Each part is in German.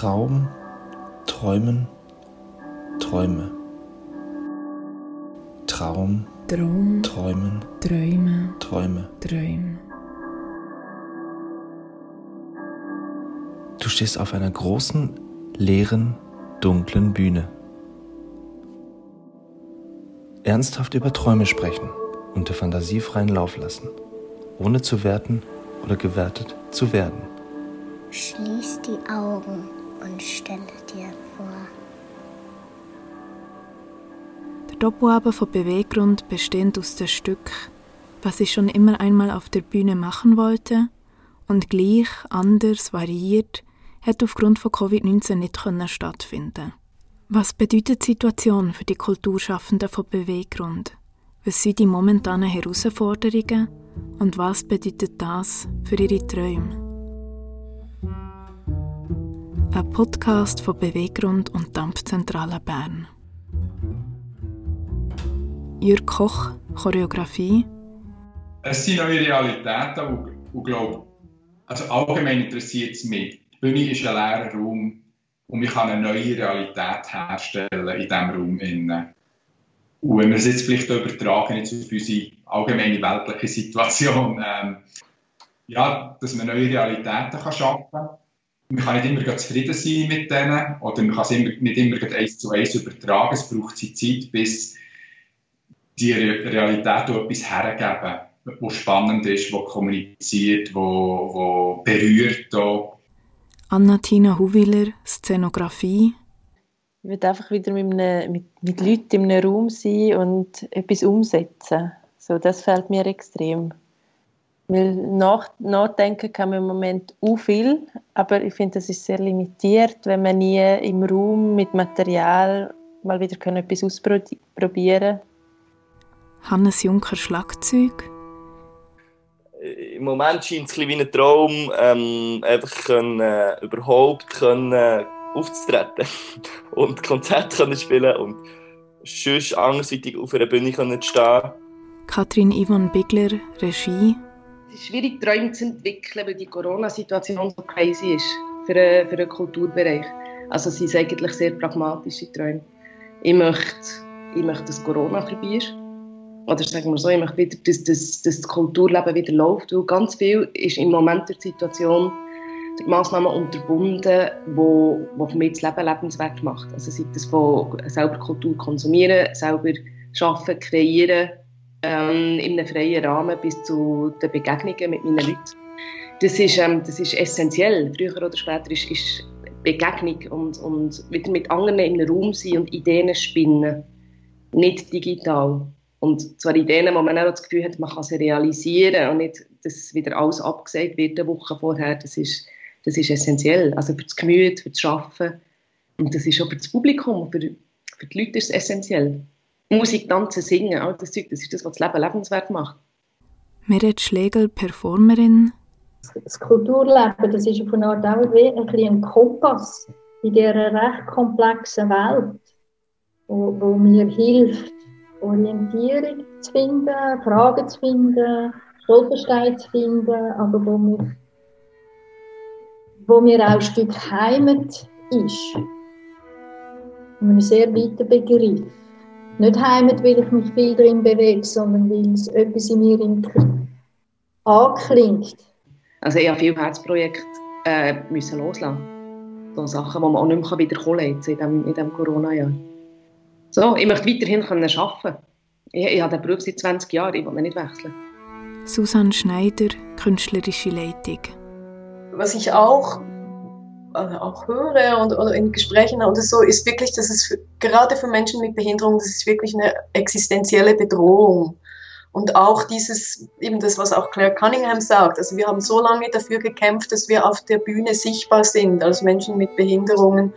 Traum, Träumen, Träume. Traum, Traum, Träumen, Träume, Träume. Träume. Du stehst auf einer großen, leeren, dunklen Bühne. Ernsthaft über Träume sprechen und der Fantasie freien Lauf lassen, ohne zu werten oder gewertet zu werden. Schließ die Augen und stelle dir vor, Der Doppelabend von Beweggrund besteht aus den Stück, was ich schon immer einmal auf der Bühne machen wollte und gleich, anders, variiert, hat aufgrund von Covid-19 nicht können stattfinden. Was bedeutet die Situation für die Kulturschaffenden von Beweggrund? Was sind die momentanen Herausforderungen und was bedeutet das für ihre Träume? Ein Podcast von Beweggrund und Dampfzentrale Bern. Jürg Koch, Choreografie, Es sind neue Realitäten und, und glaube, also allgemein interessiert es mich. Die Bühne ist ein leerer Raum und ich kann eine neue Realität herstellen in diesem Raum. Und wenn wir es jetzt vielleicht übertragen jetzt auf unsere allgemeine weltliche Situation, ähm, ja, dass man neue Realitäten kann schaffen kann. Man kann nicht immer zufrieden sein mit denen oder man kann es immer, nicht immer eins zu eins übertragen. Es braucht seine Zeit, bis die Re Realität etwas hergeben, was spannend ist, was kommuniziert, was, was berührt. Auch. Anna-Tina Huwiler, Szenografie, Ich will einfach wieder mit, einem, mit, mit Leuten in einem Raum sein und etwas umsetzen. So, das fällt mir extrem. Weil nach, nachdenken kann man im Moment auch viel, aber ich finde, das ist sehr limitiert, wenn man nie im Raum mit Material mal wieder können etwas ausprobieren kann. Hannes Juncker Schlagzeug, im Moment scheint es ein bisschen wie ein Traum, ähm, einfach können, äh, überhaupt können, äh, aufzutreten und Konzerte können spielen und sonst anderseitig auf einer Bühne können stehen. Katrin Yvonne Bigler, Regie, schwierig, Träume zu entwickeln, weil die Corona-Situation so crazy ist für den, für Kulturbereich. Also sind eigentlich sehr pragmatische Träume. Ich möchte, ich möchte dass Corona vorbei ist. Oder sagen wir so, ich möchte wieder, dass, dass, dass das Kulturleben wieder läuft. Weil ganz viel ist im Moment der Situation durch Massnahmen unterbunden, wo, wo für mich das Leben lebenswert macht. Also sei das von selber Kultur konsumieren, selber schaffen, kreieren, ähm, in einem freien Rahmen bis zu den Begegnungen mit meinen Leuten. Das ist, ähm, das ist essentiell. Früher oder später ist, ist Begegnung und, und wieder mit anderen in einem Raum sein und Ideen spinnen. Nicht digital. Und zwar Ideen, wo man auch das Gefühl hat, man kann sie realisieren und nicht, dass wieder alles abgesagt wird eine Woche vorher. Das ist, das ist essentiell. Also für das Gemüt, für das Schaffen. Und das ist auch für das Publikum, für, für die Leute ist es essentiell. Musik, Tanzen, Singen, all das Zeug, das ist das, was das Leben lebenswert macht. Meret Schlegel, Performerin, das Kulturleben, das ist auf eine Art auch wie ein, bisschen ein Kompass in dieser recht komplexen Welt, wo, wo mir hilft, Orientierung zu finden, Fragen zu finden, Stolpersteine zu finden, aber wo mir, wo mir auch ein Stück Heimat ist. Ein sehr weiter Begriff. Nicht Heimat, weil ich mich viel drin bewege, sondern weil es etwas in mir anklingt. Also ich habe viele Herzprojekte äh, müssen loslassen. So Sachen, die man auch nicht mehr wiederholen kann in diesem, in diesem Corona-Jahr. So, ich möchte weiterhin können arbeiten. Ich, ich habe den Beruf seit 20 Jahren, ich will ihn nicht wechseln. Susanne Schneider, künstlerische Leitung. Was ich auch, auch höre und oder in Gesprächen und so, ist wirklich, dass es für, gerade für Menschen mit Behinderung, das ist wirklich eine existenzielle Bedrohung. Und auch dieses, eben das, was auch Claire Cunningham sagt, also wir haben so lange dafür gekämpft, dass wir auf der Bühne sichtbar sind als Menschen mit Behinderungen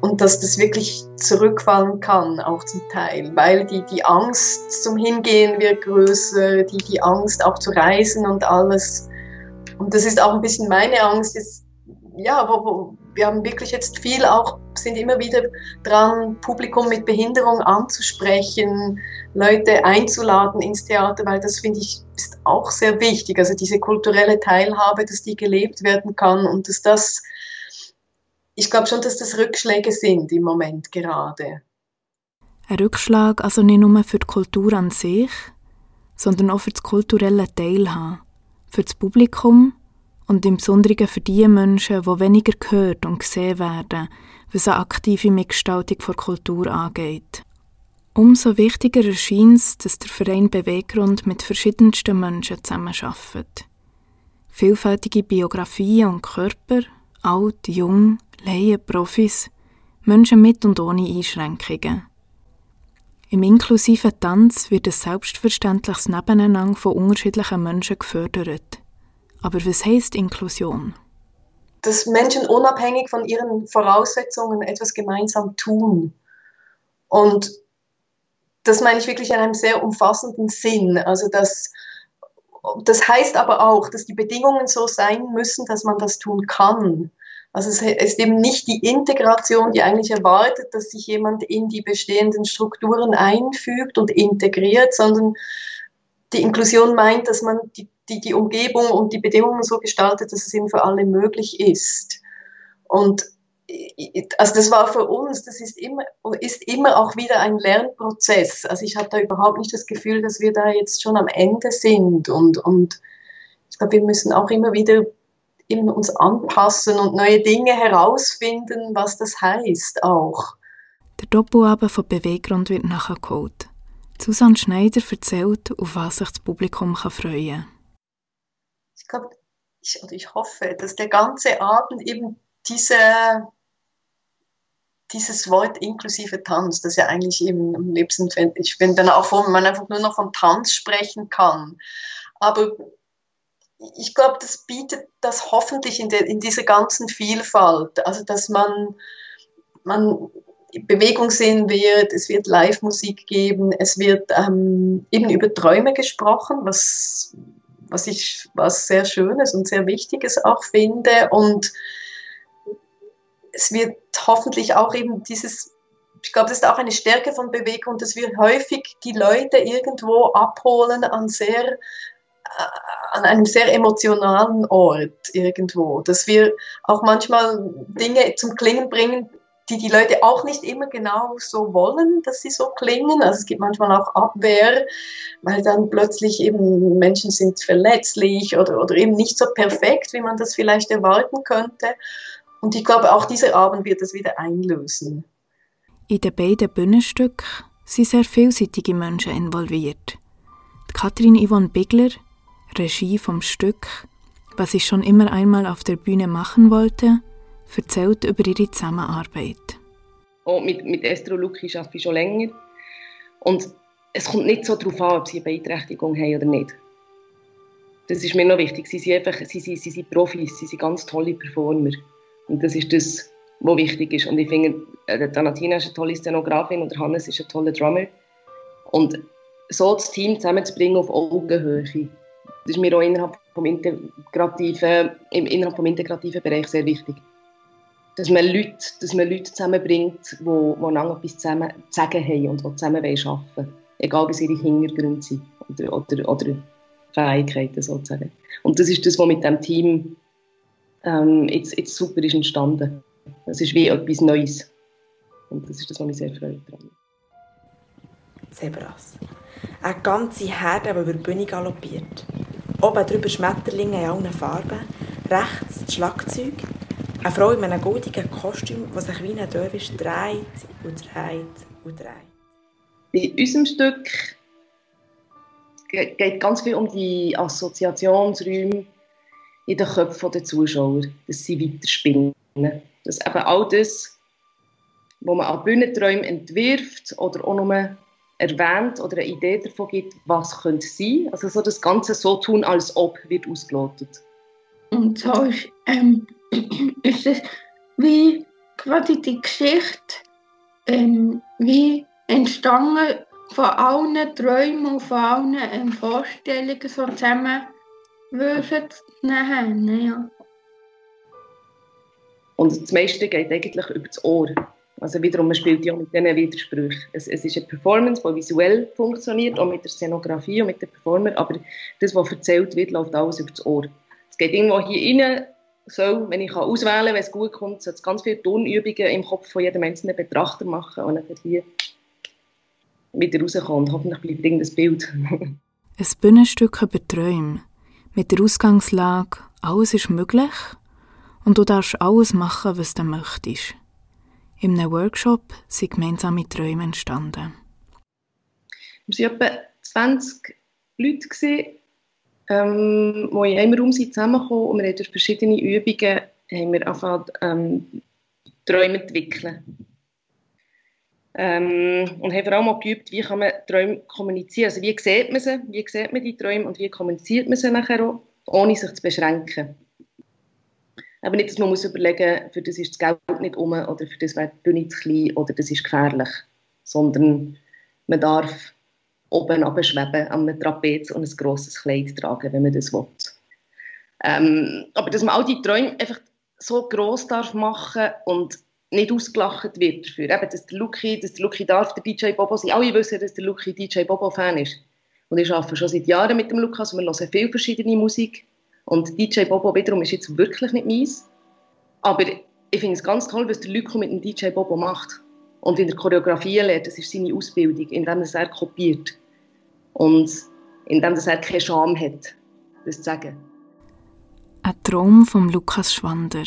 und dass das wirklich zurückfallen kann, auch zum Teil, weil die, die Angst zum Hingehen wird größer, die, die Angst auch zu reisen und alles. Und das ist auch ein bisschen meine Angst, jetzt, ja, wo, wo, wir haben wirklich jetzt viel auch, sind immer wieder dran, Publikum mit Behinderung anzusprechen, Leute einzuladen ins Theater, weil das finde ich ist auch sehr wichtig. Also diese kulturelle Teilhabe, dass die gelebt werden kann und dass das ich glaube schon, dass das Rückschläge sind im Moment gerade. Ein Rückschlag also nicht nur für die Kultur an sich, sondern auch für das kulturelle Teilhaben, für das Publikum und im Besonderen für die Menschen, die weniger gehört und gesehen werden, was eine aktive Mitgestaltung der Kultur angeht. Umso wichtiger erscheint es, dass der Verein Beweggrund mit verschiedensten Menschen zusammenarbeitet. Vielfältige Biografien und Körper, alt, jung, Laien, Profis, Menschen mit und ohne Einschränkungen. Im inklusiven Tanz wird ein selbstverständliches Nebeneinander von unterschiedlichen Menschen gefördert. Aber was heißt Inklusion? Dass Menschen unabhängig von ihren Voraussetzungen etwas gemeinsam tun. Und das meine ich wirklich in einem sehr umfassenden Sinn. Also dass das heißt aber auch, dass die Bedingungen so sein müssen, dass man das tun kann. Also es ist eben nicht die Integration, die eigentlich erwartet, dass sich jemand in die bestehenden Strukturen einfügt und integriert, sondern die Inklusion meint, dass man die, die, die Umgebung und die Bedingungen so gestaltet, dass es eben für alle möglich ist. Und also das war für uns, das ist immer, ist immer auch wieder ein Lernprozess. Also ich habe da überhaupt nicht das Gefühl, dass wir da jetzt schon am Ende sind. Und, und ich glaube, wir müssen auch immer wieder eben uns anpassen und neue Dinge herausfinden, was das heißt auch. Der Doppelabend von Beweggrund wird nachher geholt. Susanne Schneider erzählt, auf was sich das Publikum freuen kann. Ich glaube, ich, ich hoffe, dass der ganze Abend eben diese, dieses Wort inklusive Tanz, das ja eigentlich eben am liebsten, ich bin dann auch froh, wenn man einfach nur noch von Tanz sprechen kann. Aber ich glaube, das bietet das hoffentlich in, der, in dieser ganzen Vielfalt. Also, dass man, man Bewegung sehen wird, es wird Live-Musik geben, es wird ähm, eben über Träume gesprochen, was, was ich was sehr Schönes und sehr Wichtiges auch finde. Und es wird hoffentlich auch eben dieses, ich glaube, das ist auch eine Stärke von Bewegung, dass wir häufig die Leute irgendwo abholen an sehr an einem sehr emotionalen Ort irgendwo, dass wir auch manchmal Dinge zum Klingen bringen, die die Leute auch nicht immer genau so wollen, dass sie so klingen. Also es gibt manchmal auch Abwehr, weil dann plötzlich eben Menschen sind verletzlich oder, oder eben nicht so perfekt, wie man das vielleicht erwarten könnte. Und ich glaube, auch dieser Abend wird das wieder einlösen. In den beiden Bühnenstücken sind sehr vielseitige Menschen involviert. Katrin Yvonne Bigler Regie vom Stück, was ich schon immer einmal auf der Bühne machen wollte, erzählt über ihre Zusammenarbeit. Oh, mit, mit Estro Luki arbeite ich schon länger. Und es kommt nicht so darauf an, ob sie eine Beeinträchtigung haben oder nicht. Das ist mir noch wichtig. Sie sind, einfach, sie, sie, sie sind Profis, sie sind ganz tolle Performer. Und das ist das, was wichtig ist. Und ich finde, äh, Anatina ist eine tolle Szenografin und Hannes ist ein toller Drummer. Und so das Team zusammenzubringen auf Augenhöhe, das ist mir auch innerhalb vom integrativen, im, innerhalb vom integrativen Bereich sehr wichtig. Dass man Leute, dass man Leute zusammenbringt, die, einander etwas zusammen zu sagen haben und die zusammen arbeiten wollen. Egal, was ihre Hintergründe sind oder, oder, oder Fähigkeiten sozusagen. Und das ist das, was mit dem Team ähm, jetzt, jetzt super ist entstanden. Das ist wie etwas Neues. Und das ist das, was mich sehr freut daran. Zebras. Eine ganze Herde, die über die Bühne galoppiert. Oben drüber Schmetterlinge in allen Farben. Rechts das Schlagzeug. Eine Frau in einem goldigen Kostüm, die sich wie ein Döwisch dreht und dreht und dreht. Bei unserem Stück geht es ganz viel um die Assoziationsräume in den Köpfen der Zuschauer, dass sie weiterspinnen. Dass eben all das, was man an Bühnenträumen entwirft oder auch nur erwähnt oder eine Idee davon gibt, was könnte sein. Also so das Ganze so tun, als ob wird ausgelotet. Und so ist, ähm, ist es wie quasi die Geschichte ähm, wie entstanden von allen Träumen und von allen ähm, Vorstellungen so zusammen würden nehmen, ja. Und das meiste geht eigentlich über das Ohr. Also wiederum, man spielt ja mit diesen Widersprüchen. Es, es ist eine Performance, die visuell funktioniert, auch mit der Szenografie und mit dem Performer, aber das, was erzählt wird, läuft alles über das Ohr. Es geht irgendwo hier rein, soll, wenn ich auswählen kann, wenn es gut kommt, soll es ganz viele Tonübungen im Kopf von jedem einzelnen Betrachter machen und dann hier wieder rauskommen und hoffentlich bleibt irgendein Bild. Ein Bühnenstück über Träume. Mit der Ausgangslage, alles ist möglich und du darfst alles machen, was du möchtest. In einem Workshop sind gemeinsame Träume entstanden. Wir waren etwa 20 Leute, ähm, die in einem Raum sind zusammengekommen und wir haben durch verschiedene Übungen haben wir angefangen, ähm, Träume entwickeln. Ähm, und haben vor allem auch geübt, wie kann man Träume kommunizieren. Also wie sieht man sie, wie sieht man die Träume und wie kommuniziert man sie nachher auch, ohne sich zu beschränken. Aber nicht, dass man muss überlegen für das ist das Geld nicht um oder für das wäre die Bühne zu klein oder das ist gefährlich. Sondern man darf oben abschweben an einem Trapez und ein grosses Kleid tragen, wenn man das will. Ähm, aber dass man all die Träume einfach so gross darf machen und nicht ausgelacht wird dafür. Eben, dass der Lucky, dass der Lucky darf der DJ Bobo sein. Alle wissen, dass der Lucky DJ Bobo Fan ist. Und ich arbeite schon seit Jahren mit dem Lukas und wir hören viel verschiedene Musik. Und DJ Bobo wiederum ist jetzt wirklich nicht meins. Aber ich finde es ganz toll, was der Lucky mit dem DJ Bobo macht. Und wie er Choreografie lernt, das ist seine Ausbildung, indem er es kopiert. Und indem er keine Scham hat, das zu sagen. Ein Traum von Lukas Schwander.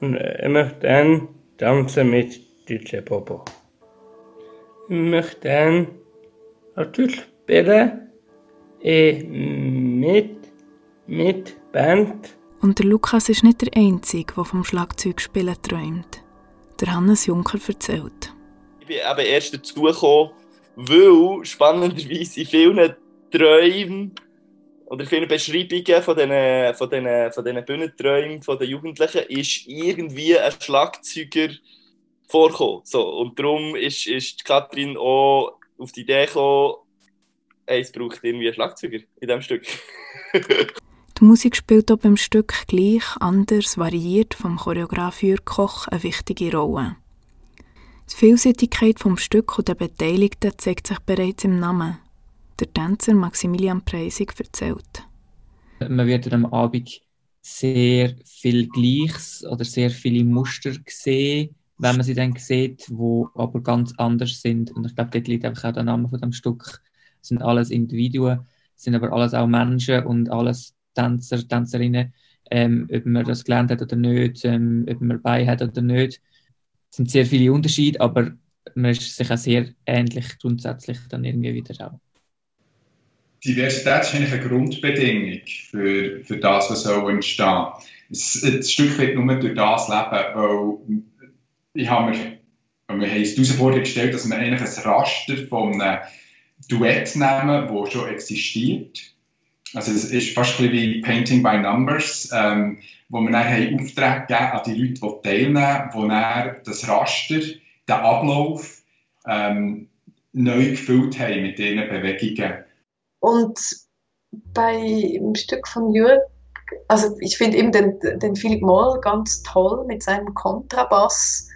Und ich möchte dann tanzen mit DJ Bobo. Ich möchte dann natürlich spielen mit, mit Band. Und der Lukas ist nicht der Einzige, der vom Schlagzeugspielen träumt. Der Hannes Juncker erzählt. Ich bin eben erst dazugekommen, weil spannenderweise in vielen Träumen oder vielen Beschreibungen von diesen, von diesen, von diesen Bühnenträumen den Jugendlichen ist irgendwie ein Schlagzeuger vorgekommen. So, und darum ist, ist Katrin auch auf die Idee gekommen, es braucht irgendwie einen Schlagzeuger in diesem Stück. die Musik spielt auch beim Stück gleich, anders, variiert vom Choreograf Jürg Koch eine wichtige Rolle. Die Vielseitigkeit vom Stück und der Beteiligten zeigt sich bereits im Namen. Der Tänzer Maximilian Preisig erzählt. Man wird am Abend sehr viel Gleiches oder sehr viele Muster sehen, wenn man sie dann sieht, wo aber ganz anders sind. Und ich glaube, dort liegt einfach auch der Name von dem Stück. Es sind alles Individuen, sind aber alles auch Menschen und alles Tänzer, Tänzerinnen, ähm, ob man das gelernt hat oder nicht, ähm, ob man bei hat oder nicht. Es sind sehr viele Unterschiede, aber man ist sich auch sehr ähnlich grundsätzlich dann irgendwie wieder auch. Diversität ist eigentlich eine Grundbedingung für, für das, was soll entstehen soll. Ein Stück weit nur durch das leben, weil ich habe mir, wir haben uns die Herausforderung gestellt, dass wir eigentlich ein Raster von einem Duett nehmen, das schon existiert. Also es ist fast wie Painting by Numbers, ähm, wo wir dann Aufträge gegeben an die Leute, die teilnehmen, die dann das Raster, den Ablauf ähm, neu gefüllt haben mit diesen Bewegungen. Und beim Stück von Jürg, also ich finde eben den, den Philipp Moll ganz toll mit seinem Kontrabass.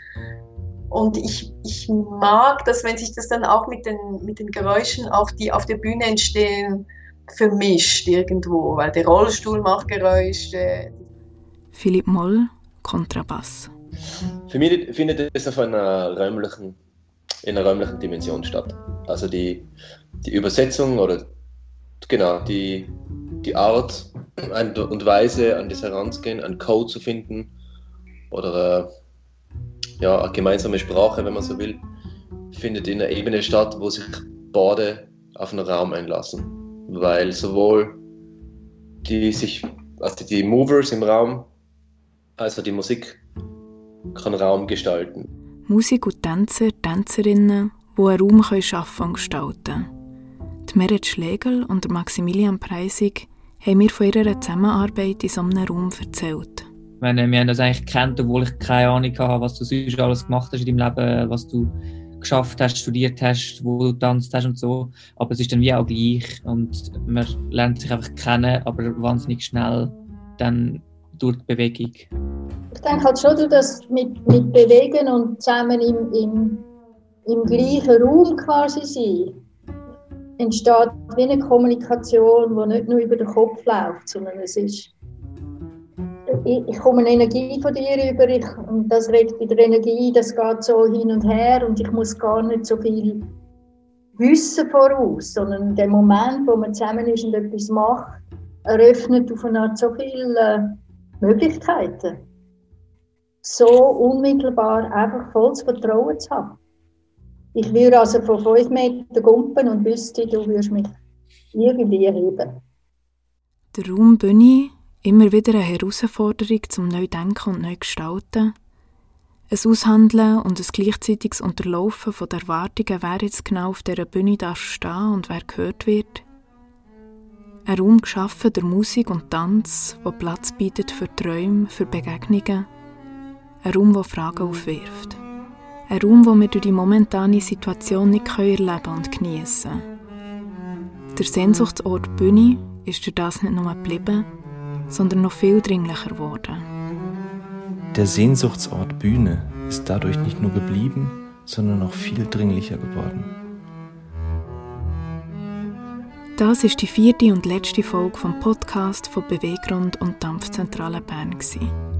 Und ich, ich mag das, wenn sich das dann auch mit den, mit den Geräuschen, auf, die auf der Bühne entstehen, vermischt irgendwo, weil der Rollstuhl macht Geräusche. Philipp Moll, Kontrabass. Für mich findet es auf einer räumlichen, in einer räumlichen Dimension statt. Also die, die Übersetzung oder genau die, die Art und Weise an das Herangehen, einen Code zu finden oder äh, ja, eine gemeinsame Sprache, wenn man so will, findet in einer Ebene statt, wo sich beide auf einen Raum einlassen. Weil sowohl die sich, also die Movers im Raum, als auch die Musik kann Raum gestalten. Musik und Tänzer, Tänzerinnen, die einen Raum schaffen und gestalten können. Die Merit Schlegel und Maximilian Preisig haben mir von ihrer Zusammenarbeit in so einem Raum erzählt. Meine, wir haben das eigentlich gekannt, obwohl ich keine Ahnung hatte, was du sonst alles gemacht hast in deinem Leben, was du geschafft hast, studiert hast, wo du tanzt hast und so. Aber es ist dann wie auch gleich und man lernt sich einfach kennen, aber wahnsinnig schnell dann durch die Bewegung. Ich denke halt schon, dass mit, mit Bewegen und zusammen im, im, im gleichen Raum quasi sein, entsteht wie eine Kommunikation, die nicht nur über den Kopf läuft, sondern es ist ich, ich komme eine Energie von dir über, ich, und das regt wieder Energie, das geht so hin und her und ich muss gar nicht so viel wissen voraus, sondern der Moment, wo man zusammen ist und etwas macht, eröffnet auf eine Art so viele äh, Möglichkeiten. So unmittelbar einfach volles Vertrauen zu haben. Ich würde also von fünf Metern gumpen und wüsste, du würdest mich irgendwie heben. Der Raum Bühne, immer wieder eine Herausforderung zum Neudenken und Neugestalten. Ein Aushandeln und ein gleichzeitiges Unterlaufen von der Erwartungen, wer jetzt genau auf dieser Bühne darf stehen und wer gehört wird. Ein Raum geschaffen der Musik und Tanz, wo Platz bietet für Träume, für Begegnungen. Ein Raum, der Fragen aufwirft. Ein Raum, wo wir durch die momentane Situation nicht erleben und genießen können. Der Sehnsuchtsort Bühne ist durch das nicht nur geblieben, sondern noch viel dringlicher geworden. Der Sehnsuchtsort Bühne ist dadurch nicht nur geblieben, sondern noch viel dringlicher geworden. Das ist die vierte und letzte Folge vom Podcast von Beweggrund und Dampfzentrale Bern. Gewesen.